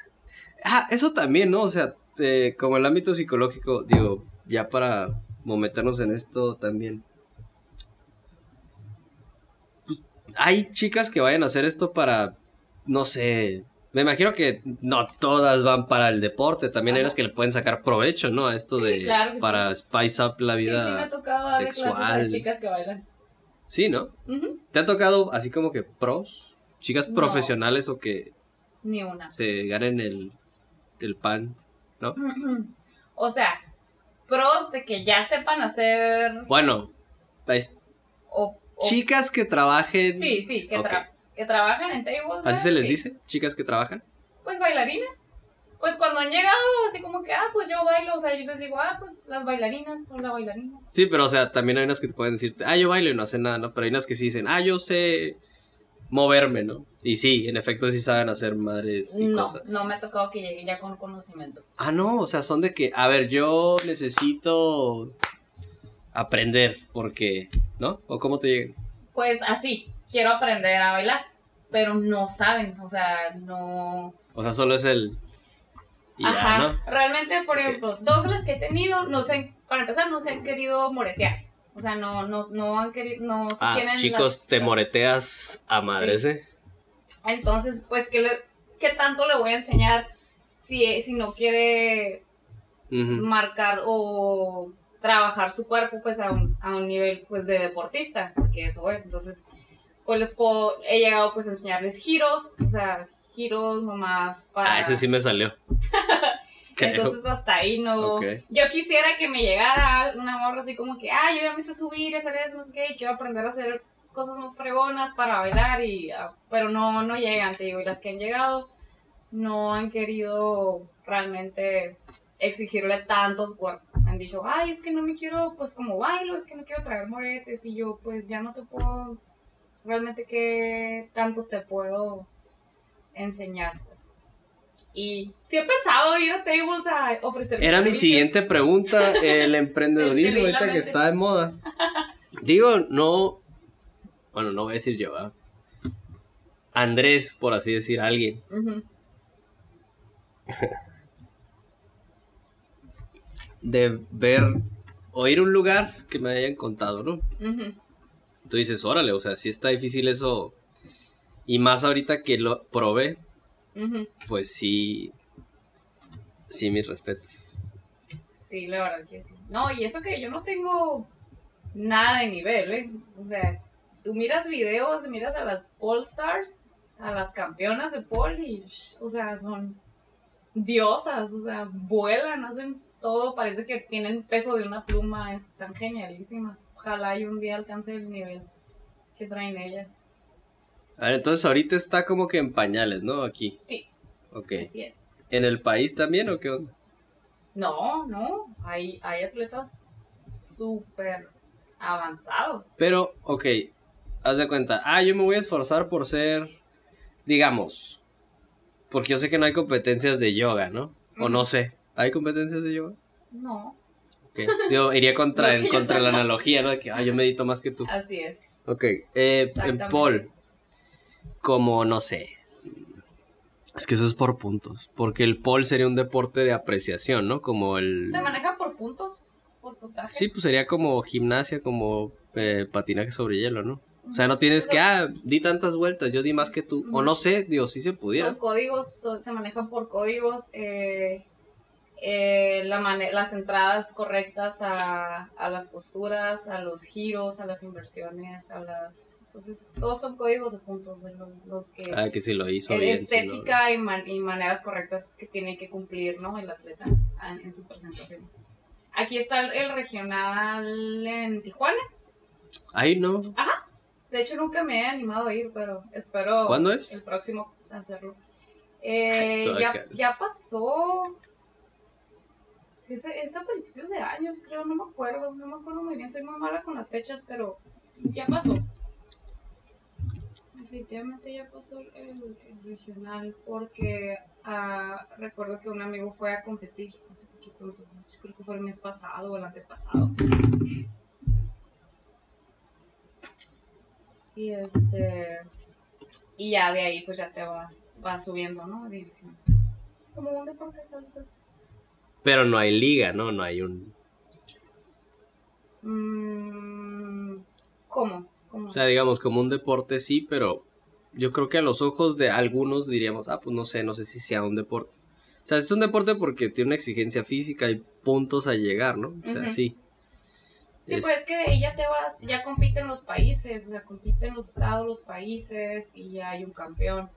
Ah, eso también, ¿no? O sea, eh, como el ámbito psicológico, digo, ya para meternos en esto también. Pues, hay chicas que vayan a hacer esto para, no sé. Me imagino que no todas van para el deporte, también hay unas que le pueden sacar provecho, ¿no? A esto Sí, de claro para spice up la Sí, sí, me ha vida. tocado clases sexual. a chicas que bailan. Sí, ¿no? ¿Te ha tocado así como que pros? Chicas No. profesionales o que Ni una. se ganen el, el pan, ¿no? O sea, pros de que ya sepan hacer. Bueno, es- O, o- chicas que trabajen. Sí, sí, que, Ok. tra- que trabajan en tables. ¿Así se les sí. dice? Chicas que trabajan. Pues bailarinas. Pues cuando han llegado, así como que, ah, pues yo bailo. O sea, yo les digo, ah, pues las bailarinas o la bailarina. Sí, pero o sea, también hay unas que te pueden decirte, ah, yo bailo y no hacen nada, ¿no? Pero hay unas que sí dicen, ah, yo sé moverme, ¿no? Y sí, en efecto sí saben hacer madres y No, cosas. no me ha tocado que lleguen ya con conocimiento. Ah, no, o sea, son de que, a ver, yo necesito aprender porque, ¿no? ¿O cómo te llegan? Pues así, quiero aprender a bailar. Pero no saben, o sea, no. O sea, solo es el... ya, Ajá. ¿no? Realmente, por ejemplo, dos de las que he tenido, no sé, para empezar, no se han querido moretear. O sea, no, no, no han querido, no Ah, quieren chicos, las- te moreteas a madres, ¿eh? Entonces, pues, ¿qué, le- qué tanto le voy a enseñar si, si no quiere marcar o trabajar su cuerpo, pues, a un, a un nivel, pues, de deportista? Porque eso es. Entonces, pues, les puedo, he llegado, pues, a enseñarles giros, o sea, giros nomás para... Ah, ese sí me salió. <laughs> Creo. Entonces hasta ahí no. Yo quisiera que me llegara una morra así como que, ah, yo ya me sé subir, hacer eso, no sé qué, y quiero aprender a hacer cosas más fregonas para bailar, y ah, pero no, no llegan, te digo, y las que han llegado no han querido realmente exigirle tantos cuerpos. Han dicho, ay, es que no me quiero, pues como bailo, es que no quiero traer moretes, y yo, pues ya no te puedo, realmente qué tanto te puedo enseñar. Y sí he pensado ir a tables a ofrecer Era mi siguiente pregunta, el <laughs> emprendedorismo ahorita que está de moda. Digo, no, bueno, no voy a decir yo, ¿verdad? Andrés, por así decir, alguien. De ver o ir a un lugar que me hayan contado, ¿no? Tú dices, órale, o sea, si está difícil eso. Y más ahorita que lo probé, Pues sí. Sí, mis respetos. Sí, la verdad que sí. No, y eso que yo no tengo nada de nivel, ¿eh? O sea, tú miras videos, miras a las Pole Stars, a las campeonas de pole y, o sea, son diosas, o sea, vuelan, hacen todo, parece que tienen peso de una pluma, están genialísimas. Ojalá y un día alcance el nivel que traen ellas. A ver, entonces ahorita está como que en pañales, ¿no? Aquí. Sí, Ok. así es. ¿En el país también o qué onda? No, no, hay, hay atletas súper avanzados. Pero, ok, haz de cuenta, ah, yo me voy a esforzar por ser, digamos, porque yo sé que no hay competencias de yoga, ¿no? O no sé, ¿hay competencias de yoga? No, Ok, Yo iría contra, <laughs> No contra la analogía, ¿no? De que, ah, yo medito más que tú. así es. Ok, eh, en. Paul, como, no sé, es que eso es por puntos, porque el pole sería un deporte de apreciación, ¿no? Como el... ¿Se maneja por puntos? ¿Por puntaje? Sí, pues sería como gimnasia, como eh, patinaje sobre hielo, ¿no? O sea, no tienes que, ah, di tantas vueltas, yo di más que tú. O no sé, digo, si se pudiera. Son códigos, son- se manejan por códigos. eh, eh, la las entradas correctas a, a las posturas, a los giros, a las inversiones, a las... Entonces, todos son códigos de puntos de los, los que... Ah, que si lo hizo eh, bien. lo- estética y, man- y maneras correctas que tiene que cumplir ¿no? el atleta en, en su presentación. Aquí está el, el regional en Tijuana. Ahí no. De hecho, nunca me he animado a ir, pero espero ¿Cuándo es? el próximo hacerlo. Eh, ya, ya pasó. Es, es a principios de años, creo, no me acuerdo. No me acuerdo muy bien, soy muy mala con las fechas, pero sí, ya pasó. Definitivamente ya pasó el, el regional porque ah, recuerdo que un amigo fue a competir hace poquito, entonces creo que fue el mes pasado o el antepasado. Y este y ya de ahí pues ya te vas, vas subiendo, ¿no? División. Como un deporte. Pero no hay liga, ¿no? No hay un... Mm, ¿Cómo? ¿Cómo? O sea, digamos, como un deporte sí, pero yo creo que a los ojos de algunos diríamos, ah, pues no sé, no sé si sea un deporte. O sea, es un deporte porque tiene una exigencia física y puntos a llegar, ¿no? O sea, sí. Sí, Es- pues es que de ahí ya te vas, ya compiten los países, o sea, compiten los estados, los países y ya hay un campeón.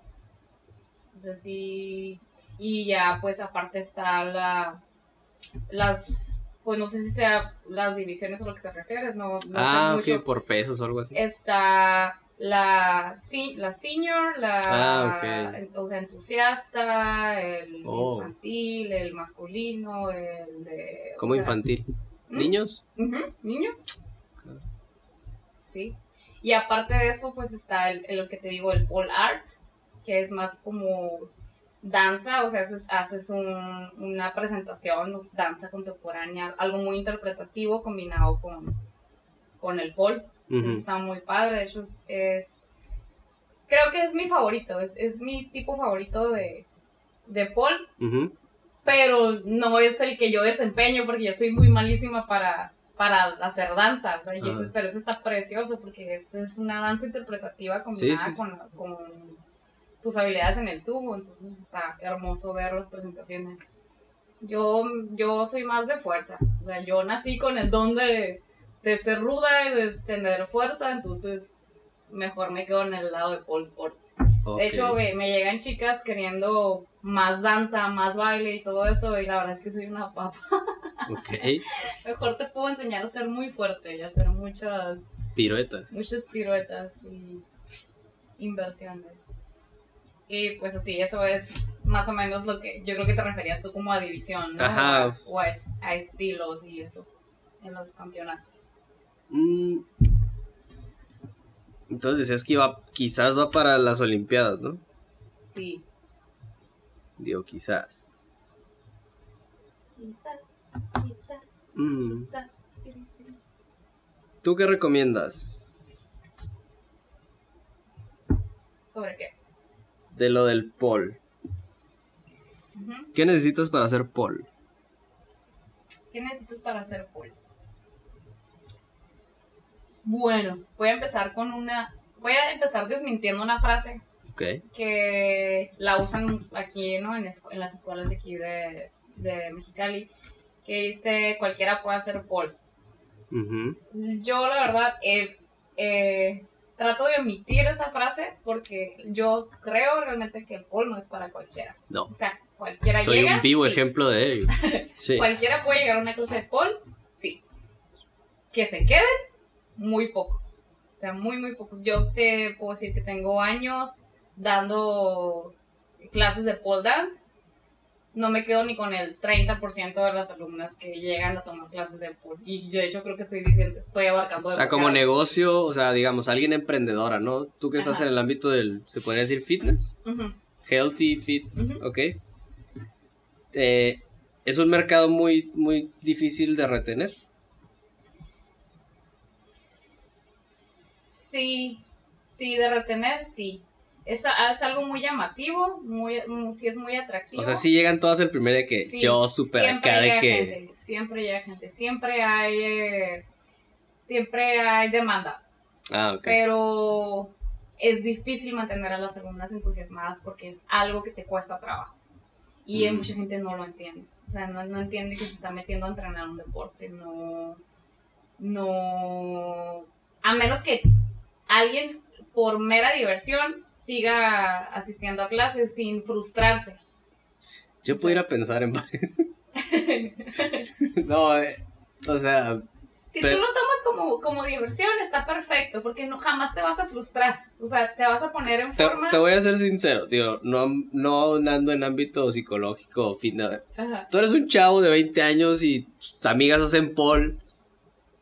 Entonces sí, y ya pues aparte está la, las, pues no sé si sea las divisiones a lo que te refieres, no, no ah, sé mucho. ok, por pesos o algo así. Está la, la senior, la Ah, en- o sea, entusiasta, el Oh. infantil, el masculino, el de... Como o sea, infantil. ¿Mm? ¿Niños? Niños. Sí. Y aparte de eso, pues está el, el- lo que te digo, el pole art, que es más como danza, o sea, haces, haces un- una presentación, danza contemporánea, algo muy interpretativo combinado con, con el pole. Está muy padre, de hecho es, es- creo que es mi favorito, es, es mi tipo favorito de, de Ujú. pero no es el que yo desempeño porque yo soy muy malísima para, para hacer danza, o sea, ese- pero eso está precioso porque es, es una danza interpretativa combinada Sí, sí, sí. Con, con tus habilidades en el tubo, entonces está hermoso ver las presentaciones. Yo, yo soy más de fuerza, o sea, yo nací con el don de, de ser ruda y de tener fuerza, entonces mejor me quedo en el lado de pole sport. De hecho, me, me llegan chicas queriendo más danza, más baile y todo eso, y la verdad es que soy una papa. <laughs> Ok. Mejor te puedo enseñar a ser muy fuerte y hacer muchas, Piruetas. muchas piruetas y inversiones. Y pues así, eso es más o menos lo que yo creo que te referías tú como a división, ¿no? Ajá. O a, a estilos y eso en los campeonatos. Mm. Entonces decías que iba, quizás va para las Olimpiadas, ¿no? Sí. Digo, quizás. Quizás, quizás, Mm. quizás. ¿Tú qué recomiendas ¿Sobre qué? de lo del? Ujú. ¿Qué necesitas para hacer pole? ¿Qué necesitas para hacer pole? Bueno, voy a empezar con una. Voy a empezar desmintiendo una frase Ok. que la usan aquí, ¿no? En, escu- en las escuelas de aquí de, de Mexicali, que dice cualquiera puede hacer pole. Ujú. Yo, la verdad, he, he trato de omitir esa frase porque yo creo realmente que el pole no es para cualquiera. No. O sea, cualquiera Soy llega. un vivo sí. ejemplo de ello. <laughs> Sí. Cualquiera puede llegar a una clase de pole, sí. Que se queden, muy pocos. O sea, muy, muy pocos. Yo te puedo decir que tengo años dando clases de pole dance. No me quedo ni con el 30% de las alumnas que llegan a tomar clases de pole. Y yo, de hecho, creo que estoy diciendo, estoy abarcando O sea, como negocio, o sea, digamos, alguien emprendedora, ¿no? Tú que estás Ajá. en el ámbito del, se podría decir fitness, healthy, fit, ujú. ok. Eh, es un mercado muy, muy difícil de retener. Sí, sí, de retener, sí. Es, es algo muy llamativo, muy, muy- sí es muy atractivo. O sea, sí llegan todas el primer de que Sí, yo super acá de que... gente, siempre llega gente, siempre hay, eh, siempre hay demanda, Ah, ok. pero es difícil mantener a las alumnas entusiasmadas porque es algo que te cuesta trabajo y Mm. mucha gente no lo entiende, o sea, no, no entiende que se está metiendo a entrenar un deporte, no, no, a menos que alguien por mera diversión siga asistiendo a clases sin frustrarse. Yo pudiera pensar en varios. <laughs> no, eh, o sea, Si Pero- tú lo tomas como, como diversión, está perfecto, porque no jamás te vas a frustrar. O sea, te vas a poner en te, forma. te voy a ser sincero, tío, no, no ando en ámbito psicológico o fit, nada. Ajá. Tú eres un chavo de 20 años y tus amigas hacen pole,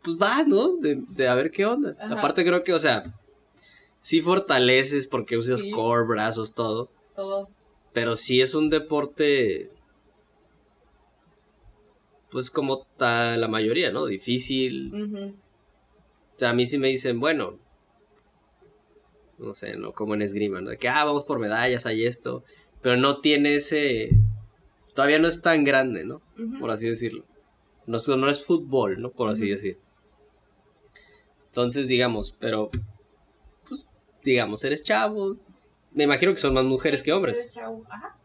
pues vas, ¿no? De, de a ver qué onda. Ajá. Aparte creo que, o sea, sí fortaleces porque usas Sí. core, brazos, todo, Todo. pero sí es un deporte, pues como ta- la mayoría, ¿no? Difícil. O sea, a mí sí me dicen, bueno, no sé, ¿no? Como en esgrima, ¿no? De que, ah, vamos por medallas, hay esto, pero no tiene ese, todavía no es tan grande, ¿no? Por así decirlo. No, es- no es fútbol, ¿no? Por así decir. Entonces, digamos, pero, pues, digamos, eres chavo. Me imagino que son más mujeres que Eres hombres. chavo. Ajá.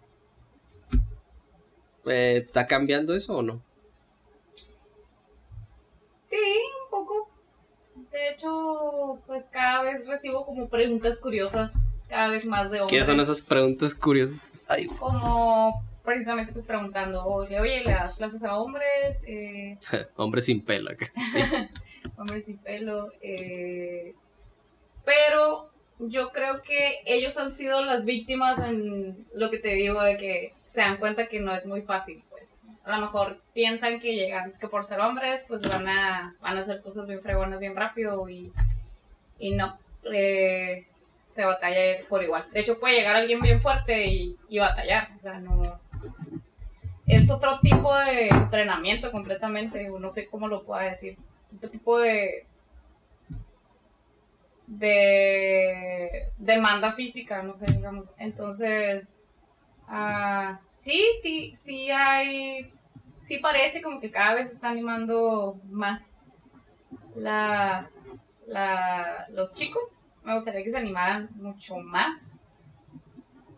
Eh, ¿Está cambiando eso o no? Sí, un poco. De hecho, pues cada vez recibo como preguntas curiosas, cada vez más de hombres. ¿Qué son esas preguntas curiosas? Ay, Como precisamente pues preguntando, oye, oye, ¿le das clases a hombres? Eh, <laughs> hombre sin pelo acá. Sí. <laughs> hombres sin pelo. eh, pero yo creo que ellos han sido las víctimas en lo que te digo de que se dan cuenta que no es muy fácil, pues. A lo mejor piensan que llegan, que por ser hombres, pues van a, van a hacer cosas bien fregonas bien rápido y, y no. eh, se batalla por igual. De hecho, puede llegar alguien bien fuerte y, y batallar. O sea, no. Es otro tipo de entrenamiento completamente. No sé cómo lo pueda decir. Otro tipo de. de demanda física, no sé, digamos. Entonces. ah, sí, sí, sí hay. Sí parece como que cada vez se está animando más la, la, los chicos. Me gustaría que se animaran mucho más.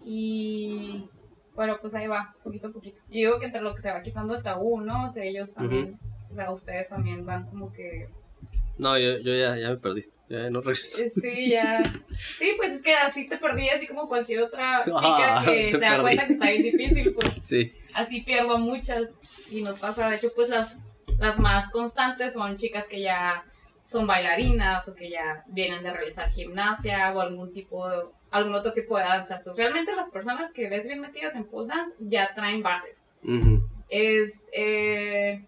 Y bueno, pues ahí va, poquito a poquito. Yo digo que entre lo que se va quitando el tabú, ¿no? O sea, ellos también, o sea, ustedes también van como que... No, yo, yo ya, ya me perdiste. Ya no regreso. eh, Sí, ya... Sí, pues es que así te perdí, así como cualquier otra chica Ah, que te se da perdí. cuenta que está bien difícil, pues <laughs> Sí. así pierdo muchas y nos pasa, de hecho, pues las, las más constantes son chicas que ya son bailarinas o que ya vienen de realizar gimnasia o algún tipo de, algún otro tipo de danza. Pues realmente las personas que ves bien metidas en pole dance ya traen bases. Es, eh,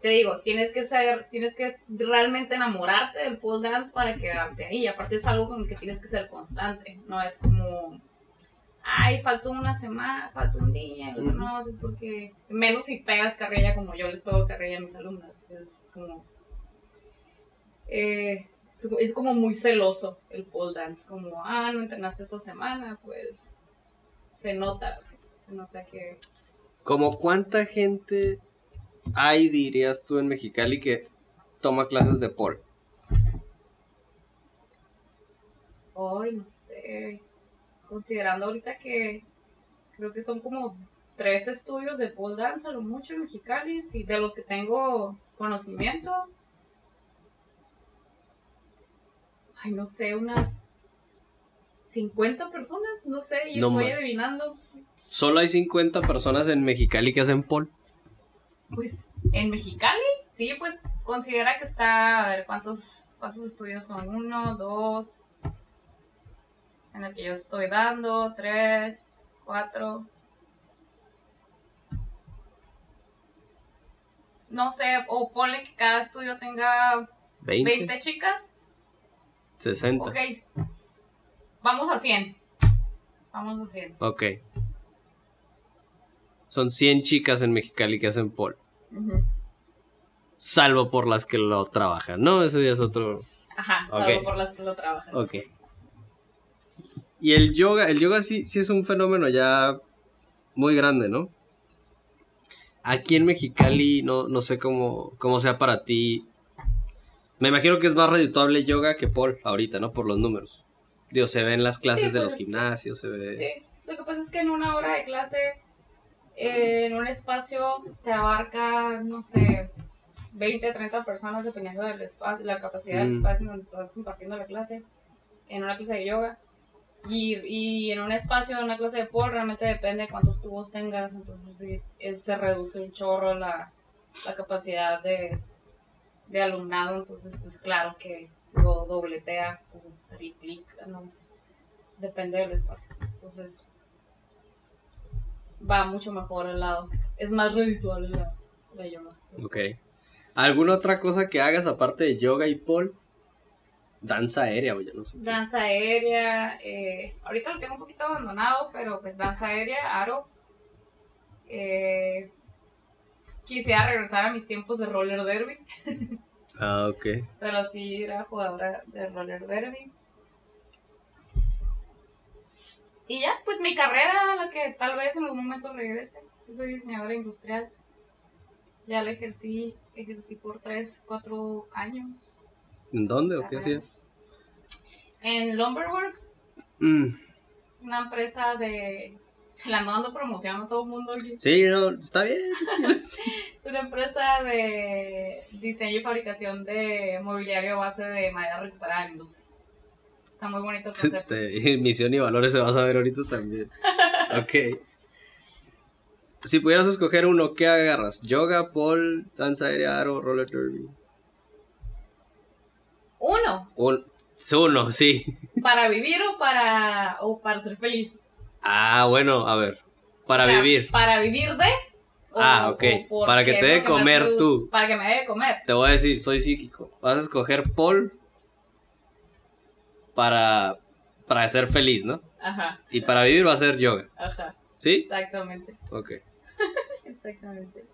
te digo, tienes que ser, tienes que realmente enamorarte del pole dance para quedarte ahí. Aparte es algo con el que tienes que ser constante, no es como, ay, faltó una semana, faltó un día, el otro no, sí, porque menos si pegas carrilla como yo les pego carrilla a mis alumnas. Es como, eh, es, es como muy celoso el pole dance, como, ah, no entrenaste esta semana, pues se nota, se nota que... ¿Como cuánta gente hay, dirías tú, en Mexicali que toma clases de pole? Ay, no sé. Considerando ahorita que creo que son como tres estudios de pole dance a lo mucho en Mexicali, y de los que tengo conocimiento. ay, no sé, unas 50 personas, no sé, y No estoy adivinando. Solo hay 50 personas en Mexicali que hacen pole. Pues en Mexicali, sí, pues considera que está, a ver, ¿cuántos, cuántos estudios son? Uno, dos, en el que yo estoy dando, tres, cuatro. No sé, o ponle que cada estudio tenga 20, 20 chicas. 60. Ok, vamos a 100. Vamos a 100. Ok. Son 100 chicas en Mexicali que hacen pole. Ujú. Salvo por las que lo trabajan. No, eso ya es otro. Ajá, salvo por las que lo trabajan. Ok. Y el yoga, el yoga sí, sí es un fenómeno ya muy grande, ¿no? Aquí en Mexicali, no, no sé cómo, cómo sea para ti. Me imagino que es más redituable yoga que pole ahorita, ¿no? Por los números. Digo, se ven las clases Sí, de pues, los gimnasios, se ve. Sí, lo que pasa es que en una hora de clase, eh, en un espacio, te abarca, no sé, 20, 30 personas, dependiendo del espacio, la capacidad del Mm. espacio en donde estás impartiendo la clase, en una clase de yoga. Y, y en un espacio, en una clase de pole, realmente depende de cuántos tubos tengas, entonces sí, es- se reduce un chorro la, la capacidad de, de alumnado, entonces pues claro que lo dobletea o triplica, ¿no? depende del espacio. Entonces, va mucho mejor al lado. Es más redituable la, la yoga. Ok. ¿Alguna otra cosa que hagas aparte de yoga y pole? Danza aérea, o ya no sé. Danza aérea, eh, ahorita lo tengo un poquito abandonado, pero pues danza aérea, aro. Eh, quisiera regresar a mis tiempos de roller derby, <laughs> Ah, ok. pero sí era jugadora de roller derby. Y ya, pues mi carrera, la que tal vez en algún momento regrese. Yo soy diseñadora industrial. Ya la ejercí, ejercí por 3, 4 años. ¿En dónde o qué hacías? En Lumberworks, Mm, es una empresa de... <laughs> La ando dando promoción a todo el mundo. aquí. Sí, no, está bien. <laughs> Es una empresa de diseño y fabricación de mobiliario a base de madera recuperada en la industria. Está muy bonito el concepto. Te- <laughs> misión y valores se va a saber ahorita también. <laughs> Ok. Si pudieras escoger uno, ¿qué agarras? ¿Yoga, pole, danza aérea, aro, roller derby? Uno, Un, uno, sí. <laughs> para vivir o para, o para ser feliz. Ah, bueno, a ver. Para O sea, vivir. Para vivir de. o- Ah, ok. Para que te dé comer tú. Para que me dé de comer. Te voy a decir, soy psíquico. Vas a escoger pole para, para ser feliz, ¿no? Ajá, Y para vivir va a ser yoga. ajá. ¿Sí? Exactamente. Ok. <laughs> Exactamente.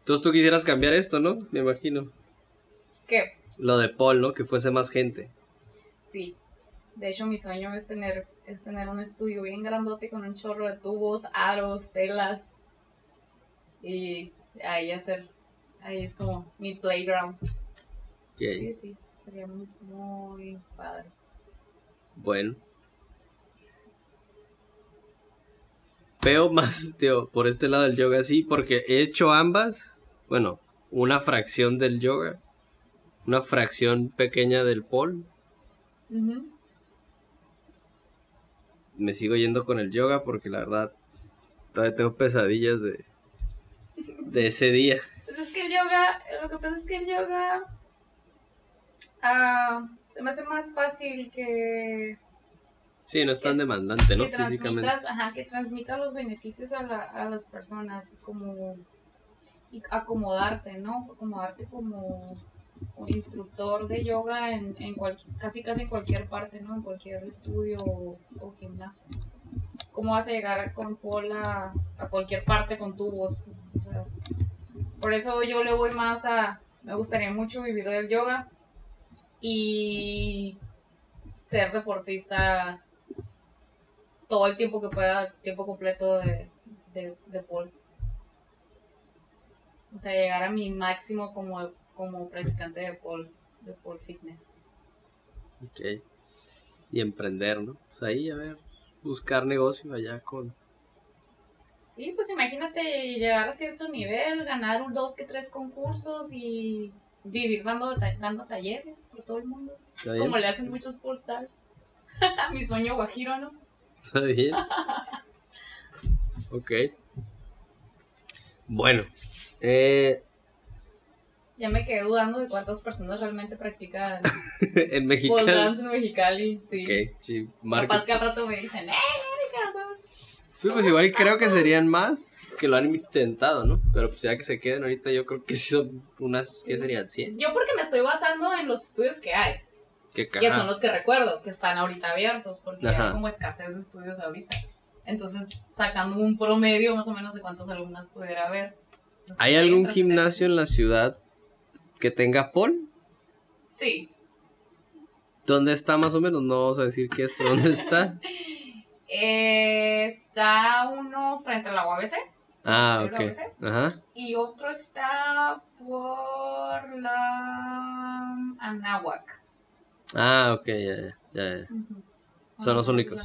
Entonces tú quisieras cambiar esto, ¿no? Me imagino. ¿Qué? Lo de Paul, ¿no? Que fuese más gente. Sí. De hecho, mi sueño es tener, es tener un estudio bien grandote con un chorro de tubos, aros, telas. Y ahí hacer. Ahí es como mi playground. Sí, sí. Estaría muy, muy padre. Bueno. Veo más, <laughs> tío, por este lado del yoga, sí, porque he hecho ambas. Bueno, una fracción del yoga. Una fracción pequeña del. Ujú. Me sigo yendo con el yoga porque la verdad todavía tengo pesadillas de, de ese día. Pues es que el yoga, lo que pasa es que el yoga ah, se me hace más fácil que, Sí, no es tan demandante, ¿no? que Físicamente. ajá, que transmita los beneficios a, la- a las personas, como y acomodarte, ¿no? Acomodarte como un instructor de yoga en, en cual- casi casi en cualquier parte, ¿no? En cualquier estudio o, o gimnasio. ¿Cómo vas a llegar con Paul a, a cualquier parte con tubos? O sea, por eso yo le voy más a, me gustaría mucho vivir del yoga y ser deportista todo el tiempo que pueda, tiempo completo de, de, de pole. O sea, llegar a mi máximo como, como practicante de pole, de pole fitness. Ok. Y emprender, ¿no? Pues ahí, a ver, buscar negocio allá con... Sí, pues imagínate llegar a cierto nivel, ganar un dos que tres concursos y vivir dando, dando talleres por todo el mundo. Como le hacen muchos Pool Stars. <laughs> Mi sueño guajiro, ¿no? ¿Está bien? ok. Bueno. Eh, Ya me quedé dudando de cuántas personas realmente practican <laughs> en pole Mexicali. dance en Mexicali. Sí. Ok, sí, Capaz marca. que al rato me dicen, ¡eh, Erika! son-". Sí, pues igual creo que serían más que lo han intentado, ¿no? Pero pues ya que se queden ahorita, yo creo que sí son unas, ¿qué serían? ¿100? Yo porque me estoy basando en los estudios que hay, ¿Qué que son los que recuerdo, que están ahorita abiertos, porque Ajá. hay como escasez de estudios ahorita. Entonces, sacando un promedio más o menos de cuántos alumnos pudiera haber. Entonces, ¿Hay algún gimnasio en la ciudad que tenga pol? Sí. ¿Dónde está más o menos? No vamos a decir qué es, pero ¿dónde está? <laughs> Eh, está uno frente a la UABC Ah, ¿Pero ok. Ajá. y otro está por la Anáhuac. Ah, ok, ya, ya, ya, ya. Son los únicos.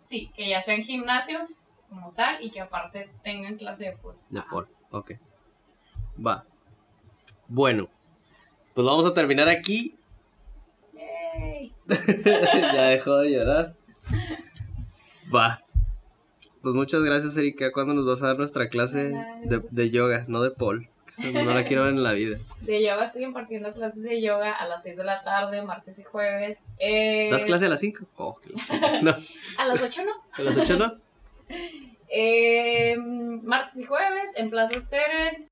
Sí, que ya sean gimnasios como tal y que aparte tengan clase de pol. De Ajá. pol, ok. Va. Bueno, pues vamos a terminar aquí. Yay. <laughs> ya dejó de llorar. Va. Pues muchas gracias, Erika. ¿Cuándo nos vas a dar nuestra clase de, de yoga? No de esa No la quiero ver en la vida. <laughs> De yoga estoy impartiendo clases de yoga a las 6 de la tarde, martes y jueves. Eh, ¿Das clase a las 5? Oh. <laughs> No, A las 8 no. a las 8 no. <laughs> Eh, martes y jueves en Plaza Steren